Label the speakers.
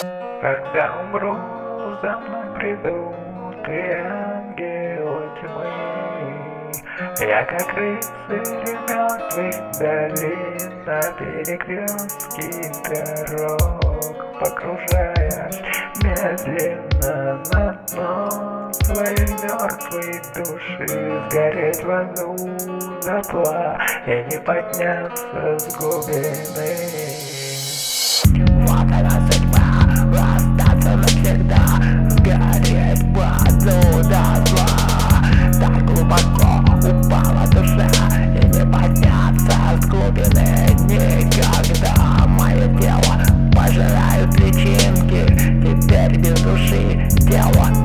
Speaker 1: Когда умру, за мной придут и ангелы тьмы. Я как рыцарь мертвых долин на перекрестке дорог, покружая медленно на дно своей мертвой души, сгореть в аду дотла и не подняться с глубины.
Speaker 2: Души тело